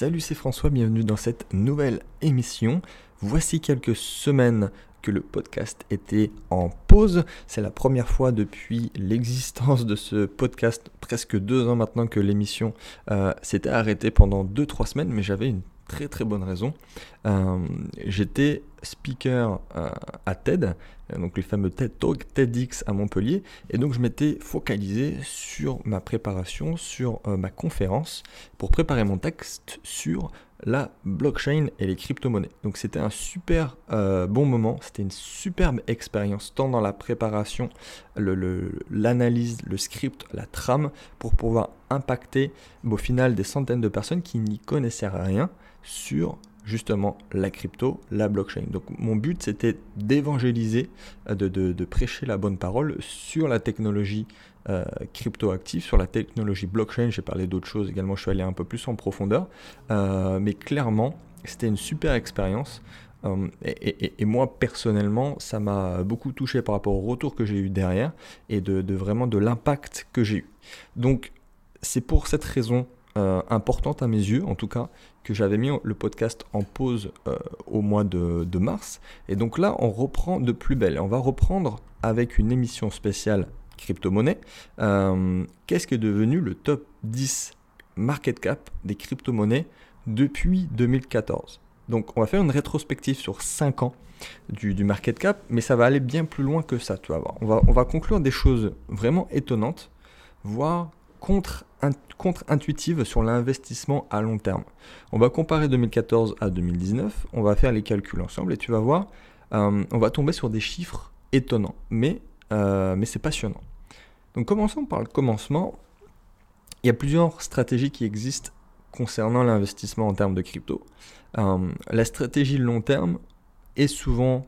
Salut, c'est François, bienvenue dans cette nouvelle émission. Voici quelques semaines que le podcast était en pause. C'est la première fois depuis l'existence de ce podcast, presque deux ans maintenant que l'émission euh, s'était arrêtée pendant deux, trois semaines, mais j'avais une très très bonne raison. Euh, j'étais speaker euh, à TED, donc le fameux TED Talk, TEDx à Montpellier, et donc je m'étais focalisé sur ma préparation, sur euh, ma conférence, pour préparer mon texte sur la blockchain et les crypto-monnaies. Donc c'était un super bon moment, c'était une superbe expérience, tant dans la préparation, l'analyse, le, le, script, la trame, pour pouvoir impacter au final des centaines de personnes qui n'y connaissaient rien sur justement la crypto, la blockchain. Donc mon but c'était d'évangéliser, euh, de, prêcher la bonne parole sur la technologie euh, crypto-active, sur la technologie blockchain. J'ai parlé d'autres choses également, je suis allé un peu plus en profondeur. Euh, mais clairement, c'était une super expérience. et, moi personnellement, ça m'a beaucoup touché par rapport au retour que j'ai eu derrière et de, vraiment de l'impact que j'ai eu. Donc c'est pour cette raison euh, importante à mes yeux, en tout cas, que j'avais mis le podcast en pause euh, au mois de, mars. Et donc là, on reprend de plus belle. On va reprendre avec une émission spéciale crypto-monnaie. Euh, qu'est-ce que est devenu le top 10 market cap des crypto-monnaies depuis 2014 Donc, on va faire une rétrospective sur 5 ans du, market cap, mais ça va aller bien plus loin que ça. On va, on va conclure des choses vraiment étonnantes, voire contre-intuitive sur l'investissement à long terme. On va comparer 2014 à 2019, on va faire les calculs ensemble et tu vas voir, euh, on va tomber sur des chiffres étonnants, mais, euh, mais c'est passionnant. Donc commençons par le commencement. Il y a plusieurs stratégies qui existent concernant l'investissement en termes de crypto. Euh, la stratégie long terme est souvent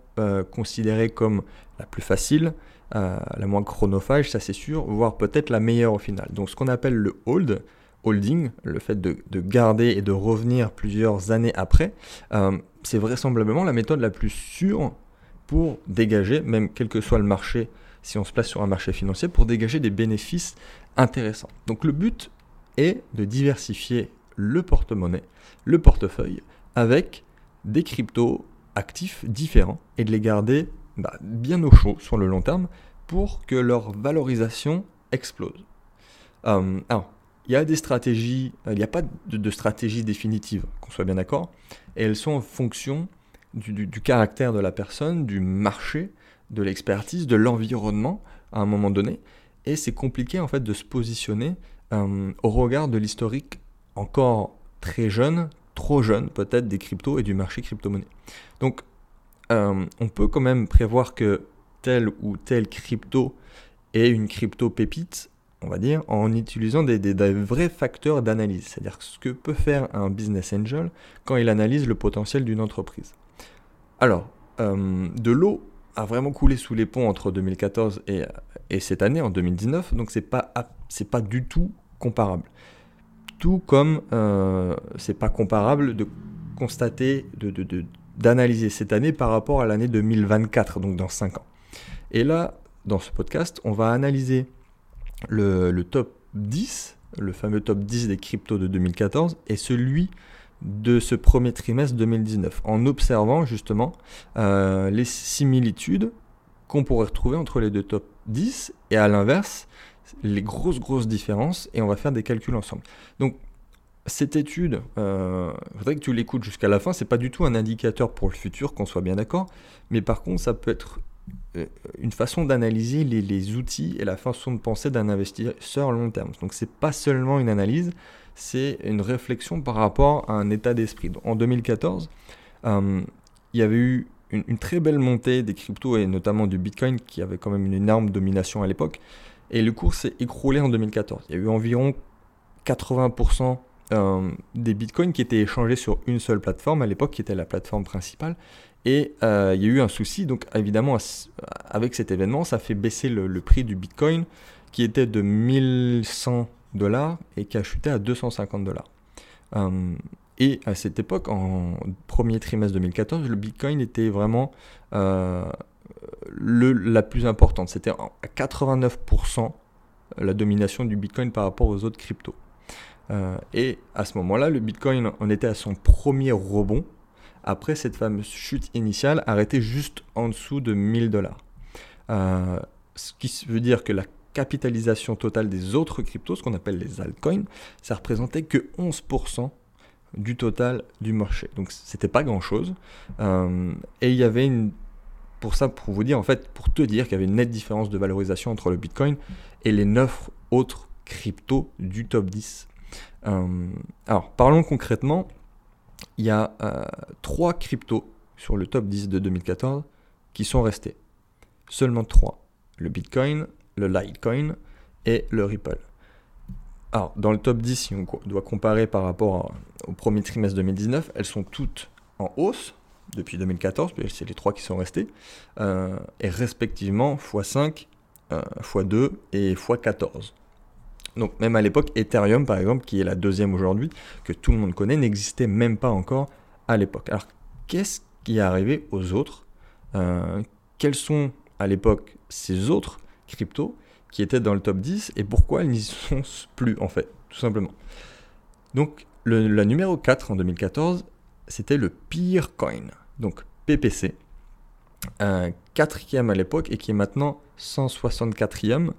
considérée comme la plus facile, euh, la moins chronophage, ça c'est sûr, voire peut-être la meilleure au final. Donc ce qu'on appelle le hold, holding, le fait de, garder et de revenir plusieurs années après, euh, c'est vraisemblablement la méthode la plus sûre pour dégager, même quel que soit le marché, si on se place sur un marché financier, pour dégager des bénéfices intéressants. Donc le but est de diversifier le porte-monnaie, le portefeuille, avec des cryptos actifs différents et de les garder bah, bien au chaud sur le long terme pour que leur valorisation explose. Euh, alors, il y a des stratégies, il n'y a pas de, stratégie définitive, qu'on soit bien d'accord, et elles sont en fonction du, caractère de la personne, du marché, de l'expertise, de l'environnement à un moment donné, et c'est compliqué en fait de se positionner euh, au regard de l'historique encore très jeune, trop jeune peut-être des cryptos et du marché crypto-monnaie. Donc euh, on peut quand même prévoir que tel ou tel crypto est une crypto pépite, on va dire, en utilisant des, vrais facteurs d'analyse, c'est-à-dire ce que peut faire un business angel quand il analyse le potentiel d'une entreprise. Alors, euh, de l'eau a vraiment coulé sous les ponts entre 2014 et, cette année, en 2019, donc c'est pas, pas du tout comparable. Tout comme euh, c'est pas comparable de constater, de d'analyser cette année par rapport à l'année 2024, donc dans 5 ans. Et là, dans ce podcast, on va analyser le, top 10, le fameux top 10 des cryptos de 2014, et celui de ce premier trimestre 2019, en observant justement euh, les similitudes qu'on pourrait retrouver entre les deux top 10, et à l'inverse, les grosses grosses différences, et on va faire des calculs ensemble. Donc cette étude, il euh, faudrait que tu l'écoutes jusqu'à la fin, c'est pas du tout un indicateur pour le futur, qu'on soit bien d'accord, mais par contre, ça peut être euh, une façon d'analyser les, outils et la façon de penser d'un investisseur long terme. Donc, c'est pas seulement une analyse, c'est une réflexion par rapport à un état d'esprit. En 2014, euh, il y avait eu une, une, très belle montée des cryptos et notamment du Bitcoin qui avait quand même une énorme domination à l'époque. Et le cours s'est écroulé en 2014. Il y a eu environ 80% euh, des bitcoins qui étaient échangés sur une seule plateforme à l'époque, qui était la plateforme principale. Et euh, il y a eu un souci, donc évidemment, avec cet événement, ça fait baisser le, prix du bitcoin qui était de 1100 dollars et qui a chuté à 250 dollars. Euh, et à cette époque, en premier trimestre 2014, le bitcoin était vraiment le, la plus importante. C'était à 89% la domination du bitcoin par rapport aux autres cryptos. Et à ce moment-là, le Bitcoin en était à son premier rebond après cette fameuse chute initiale arrêtée juste en dessous de 1000 dollars. ce qui veut dire que la capitalisation totale des autres cryptos, ce qu'on appelle les altcoins, ça représentait que 11% du total du marché. Donc c'était pas grand chose. Euh, et il y avait une. Pour ça, pour vous dire, en fait, pour te dire qu'il y avait une nette différence de valorisation entre le Bitcoin et les 9 autres cryptos du top 10. Euh, alors, parlons concrètement. Il y a euh, trois cryptos sur le top 10 de 2014 qui sont restés. Seulement trois. Le Bitcoin, le Litecoin et le Ripple. Alors, dans le top 10, si on doit comparer par rapport au premier trimestre 2019, elles sont toutes en hausse depuis 2014, c'est les trois qui sont restés, euh, et respectivement x5, euh, x2 et x14. Donc même à l'époque, Ethereum, par exemple, qui est la deuxième aujourd'hui, que tout le monde connaît, n'existait même pas encore à l'époque. Alors, qu'est-ce qui est arrivé aux autres euh, Quels sont à l'époque ces autres cryptos qui étaient dans le top 10 et pourquoi elles n'y sont plus en fait, tout simplement? Donc la numéro 4 en 2014, c'était le Peer Coin, donc PPC, quatrième à l'époque et qui est maintenant 164e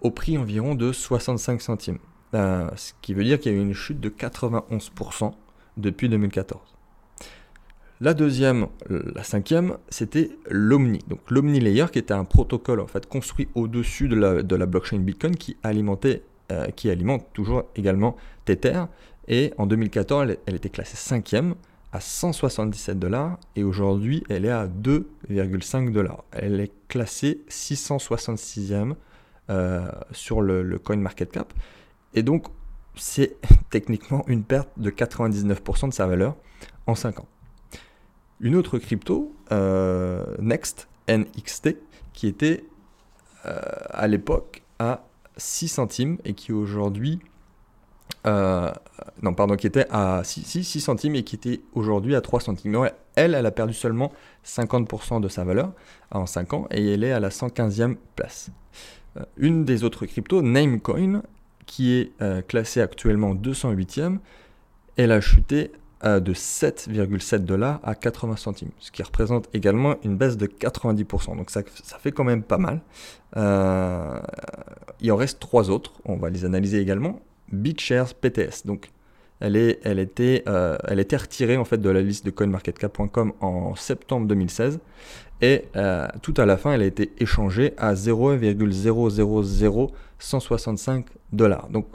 au prix environ de 65 centimes. Euh, ce qui veut dire qu'il y a eu une chute de 91% depuis 2014. La deuxième, la cinquième, c'était l'Omni. Donc l'Omni Layer qui était un protocole en fait construit au-dessus de la, de la, blockchain Bitcoin qui alimentait, euh, qui alimente toujours également Tether. Et en 2014, elle, était classée cinquième à 177 dollars et aujourd'hui elle est à 2,5 dollars. Elle est classée 666e euh, sur le, coin market cap et donc c'est techniquement une perte de 99% de sa valeur en 5 ans une autre crypto, euh, Next, NXT, qui était euh, à l'époque à 6 centimes et qui aujourd'hui. Euh, non, pardon, qui était à 6, 6, centimes et qui était aujourd'hui à 3 centimes. Elle, elle a perdu seulement 50% de sa valeur en 5 ans et elle est à la 115e place. Une des autres cryptos, Namecoin, qui est classée actuellement 208e, elle a chuté de 7,7 dollars à 80 centimes, ce qui représente également une baisse de 90%. Donc ça, ça fait quand même pas mal. Euh, il en reste trois autres, on va les analyser également. BitShares PTS, elle, est, euh, elle était retirée en fait de la liste de coinmarketcap.com en septembre 2016 et euh, tout à la fin elle a été échangée à 0,000165 dollars. Donc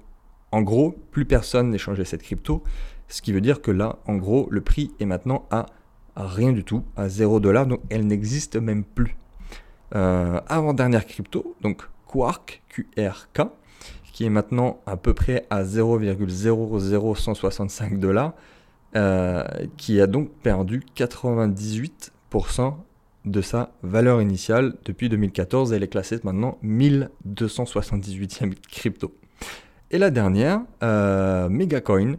en gros, plus personne n'échangeait cette crypto ce qui veut dire que là, en gros, le prix est maintenant à, rien du tout, à 0 dollars, donc elle n'existe même plus. Euh, avant-dernière crypto, donc Quark, QRK, qui est maintenant à peu près à 0,00165 dollars, euh, qui a donc perdu 98% de sa valeur initiale depuis 2014. Elle est classée maintenant 1278e crypto. Et la dernière, euh, Megacoin,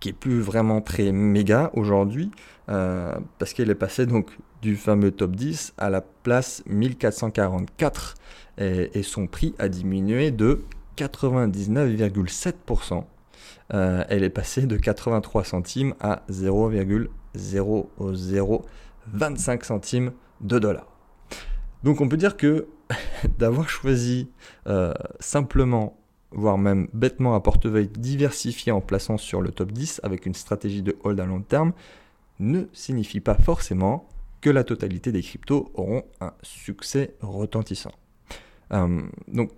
qui est plus vraiment très méga aujourd'hui, euh, parce qu'elle est passée donc du fameux top 10 à la place 1444 et, son prix a diminué de 99,7%. Euh, elle est passée de 83 centimes à 0,0025 centimes de dollars. Donc on peut dire que d'avoir choisi euh, simplement voire même bêtement un portefeuille diversifié en plaçant sur le top 10 avec une stratégie de hold à long terme, ne signifie pas forcément que la totalité des cryptos auront un succès retentissant. Euh, donc,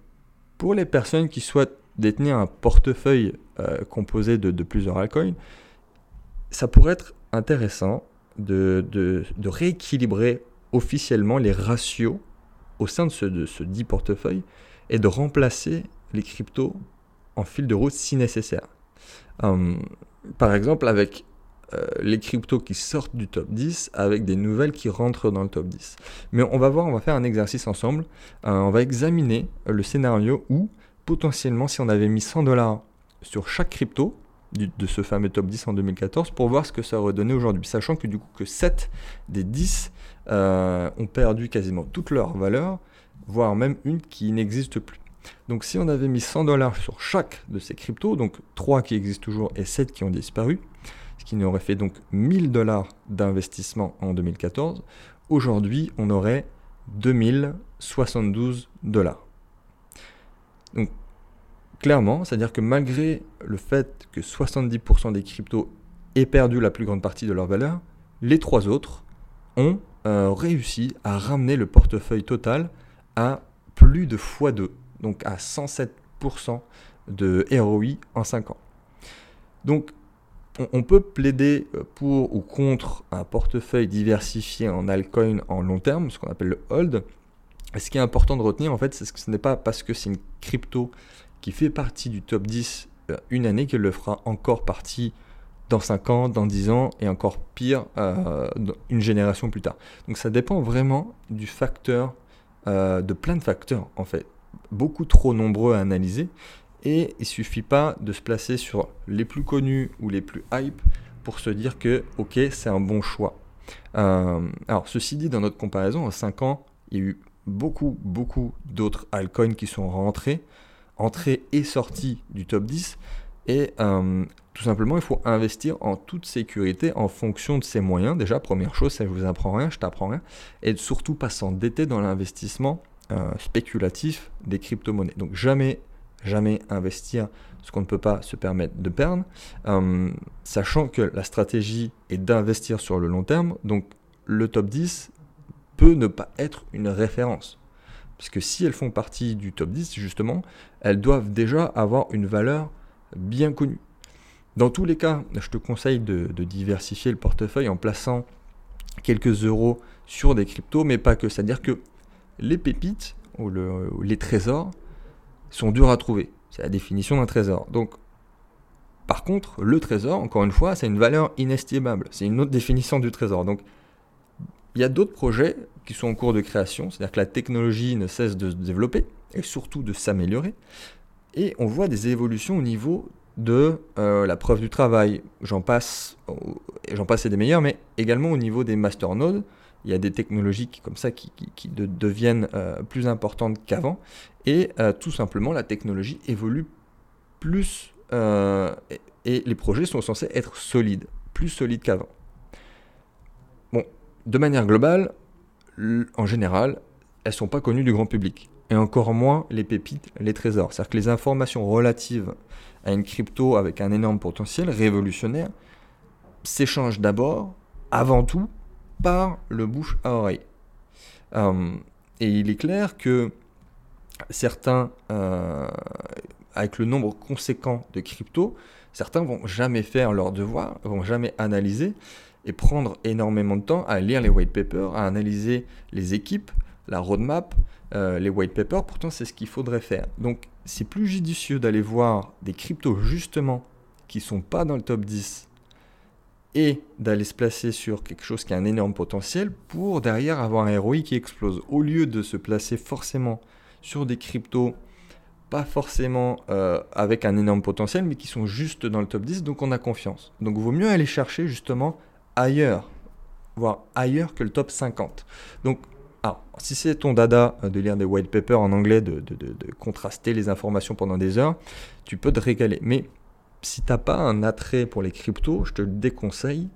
pour les personnes qui souhaitent détenir un portefeuille euh, composé de, plusieurs altcoins, ça pourrait être intéressant de, rééquilibrer officiellement les ratios au sein de ce, de ce dit portefeuille et de remplacer les cryptos en fil de route si nécessaire. Euh, par exemple, avec euh, les cryptos qui sortent du top 10 avec des nouvelles qui rentrent dans le top 10. Mais on va voir, on va faire un exercice ensemble. Euh, on va examiner le scénario où potentiellement si on avait mis 100 dollars sur chaque crypto de ce fameux top 10 en 2014 pour voir ce que ça aurait donné aujourd'hui. Sachant que du coup que 7 des 10 ont perdu quasiment toute leur valeur, voire même une qui n'existe plus. Donc si on avait mis 100 dollars sur chaque de ces cryptos, donc 3 qui existent toujours et 7 qui ont disparu, qui aurait fait donc 1000 dollars d'investissement en 2014, aujourd'hui on aurait 2072 dollars. Donc clairement, c'est-à-dire que malgré le fait que 70% des cryptos aient perdu la plus grande partie de leur valeur, les trois autres ont euh, réussi à ramener le portefeuille total à plus de x2, donc à 107% de ROI en 5 ans. Donc on, peut plaider euh, pour ou contre un portefeuille diversifié en altcoin en long terme, ce qu'on appelle le hold. ce qui est important de retenir, en fait, c'est que ce n'est pas parce que c'est une crypto qui fait partie du top 10 euh, une année qu'elle le fera encore partie dans 5 ans, dans 10 ans et encore pire, euh, une génération plus tard. Donc ça dépend vraiment du facteur, de plein de facteurs en fait, beaucoup trop nombreux à analyser et il suffit pas de se placer sur les plus connus ou les plus hype pour se dire que ok c'est un bon choix. Euh, alors ceci dit, dans notre comparaison, en 5 ans, il y a eu beaucoup, beaucoup d'autres altcoins qui sont rentrés, entrés et sortis du top 10. Et euh, tout simplement, il faut investir en toute sécurité en fonction de ses moyens. Déjà, première chose, ça ne vous apprend rien, je t'apprends rien. Et surtout pas s'endetter dans l'investissement euh, spéculatif des crypto-monnaies. Donc jamais jamais investir ce qu'on ne peut pas se permettre de perdre, euh, sachant que la stratégie est d'investir sur le long terme, donc le top 10 peut ne pas être une référence. Parce que si elles font partie du top 10, justement, elles doivent déjà avoir une valeur bien connue. Dans tous les cas, je te conseille de, diversifier le portefeuille en plaçant quelques euros sur des cryptos, mais pas que. C'est-à-dire que les pépites ou les trésors, sont durs à trouver. C'est la définition d'un trésor. Donc, par contre, le trésor, encore une fois, c'est une valeur inestimable. C'est une autre définition du trésor. Donc, il y a d'autres projets qui sont en cours de création, c'est-à-dire que la technologie ne cesse de se développer et surtout de s'améliorer. Et on voit des évolutions au niveau de euh, la preuve du travail. J'en passe, j'en passe et des meilleurs, mais également au niveau des masternodes, il y a des technologies comme ça qui, deviennent euh, plus importantes qu'avant. Et euh, tout simplement, la technologie évolue plus euh, et, les projets sont censés être solides, plus solides qu'avant. Bon, de manière globale, en général, elles ne sont pas connues du grand public. Et encore moins les pépites, les trésors. C'est-à-dire que les informations relatives à une crypto avec un énorme potentiel révolutionnaire s'échangent d'abord, avant tout, par le bouche à oreille. Euh, et il est clair que certains, euh, avec le nombre conséquent de cryptos, certains vont jamais faire leur devoir, vont jamais analyser et prendre énormément de temps à lire les white papers, à analyser les équipes, la roadmap, euh, les white papers. Pourtant, c'est ce qu'il faudrait faire. Donc, c'est plus judicieux d'aller voir des cryptos justement qui sont pas dans le top 10 et d'aller se placer sur quelque chose qui a un énorme potentiel pour derrière avoir un ROI qui explose. Au lieu de se placer forcément sur des cryptos pas forcément euh, avec un énorme potentiel, mais qui sont juste dans le top 10, donc on a confiance. Donc il vaut mieux aller chercher justement ailleurs, voire ailleurs que le top 50. Donc, si c'est ton dada euh, de lire des white papers en anglais, de, de, de, contraster les informations pendant des heures, tu peux te régaler. Mais si t'as pas un attrait pour les cryptos, je te déconseille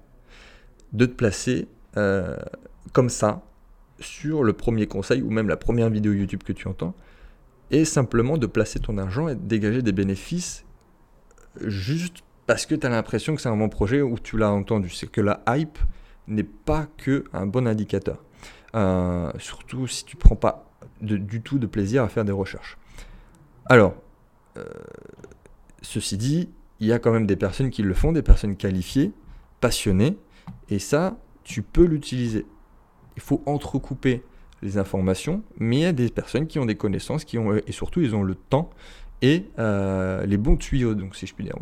de te placer euh, comme ça sur le premier conseil ou même la première vidéo YouTube que tu entends et simplement de placer ton argent et de dégager des bénéfices juste parce que tu as l'impression que c'est un bon projet ou tu l'as entendu. C'est que la hype n'est pas que un bon indicateur. Euh, surtout si tu prends pas du tout de plaisir à faire des recherches. Alors, euh, ceci dit, il y a quand même des personnes qui le font, des personnes qualifiées, passionnées, et ça, tu peux l'utiliser. Il faut entrecouper les informations, mais il y a des personnes qui ont des connaissances, qui ont, et surtout ils ont le temps et euh, les bons tuyaux, donc si je puis dire.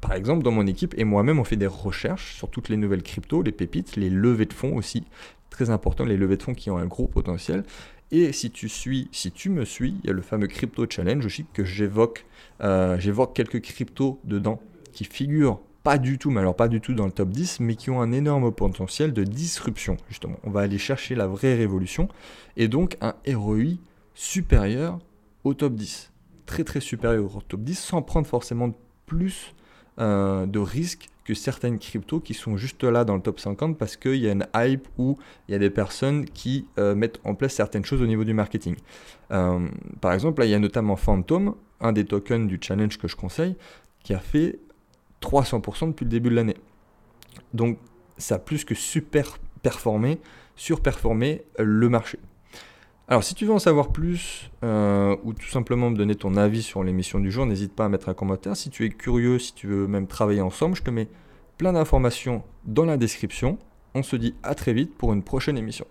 Par exemple, dans mon équipe et moi-même, on fait des recherches sur toutes les nouvelles cryptos, les pépites, les levées de fonds aussi, très important, les levées de fonds qui ont un gros potentiel. Et si tu suis, si tu me suis, il y a le fameux crypto challenge aussi que j'évoque. Euh, j'évoque quelques cryptos dedans qui figurent pas du tout, mais alors pas du tout dans le top 10, mais qui ont un énorme potentiel de disruption, justement. On va aller chercher la vraie révolution et donc un ROI supérieur au top 10. Très très supérieur au top 10 sans prendre forcément plus euh, de risques certaines cryptos qui sont juste là dans le top 50 parce qu'il y a une hype ou il y a des personnes qui euh, mettent en place certaines choses au niveau du marketing. Euh, par exemple, là, il y a notamment Phantom, un des tokens du challenge que je conseille, qui a fait 300% depuis le début de l'année. Donc, ça a plus que super performé, surperformé le marché. Alors si tu veux en savoir plus euh, ou tout simplement me donner ton avis sur l'émission du jour, n'hésite pas à mettre un commentaire. Si tu es curieux, si tu veux même travailler ensemble, je te mets plein d'informations dans la description. On se dit à très vite pour une prochaine émission.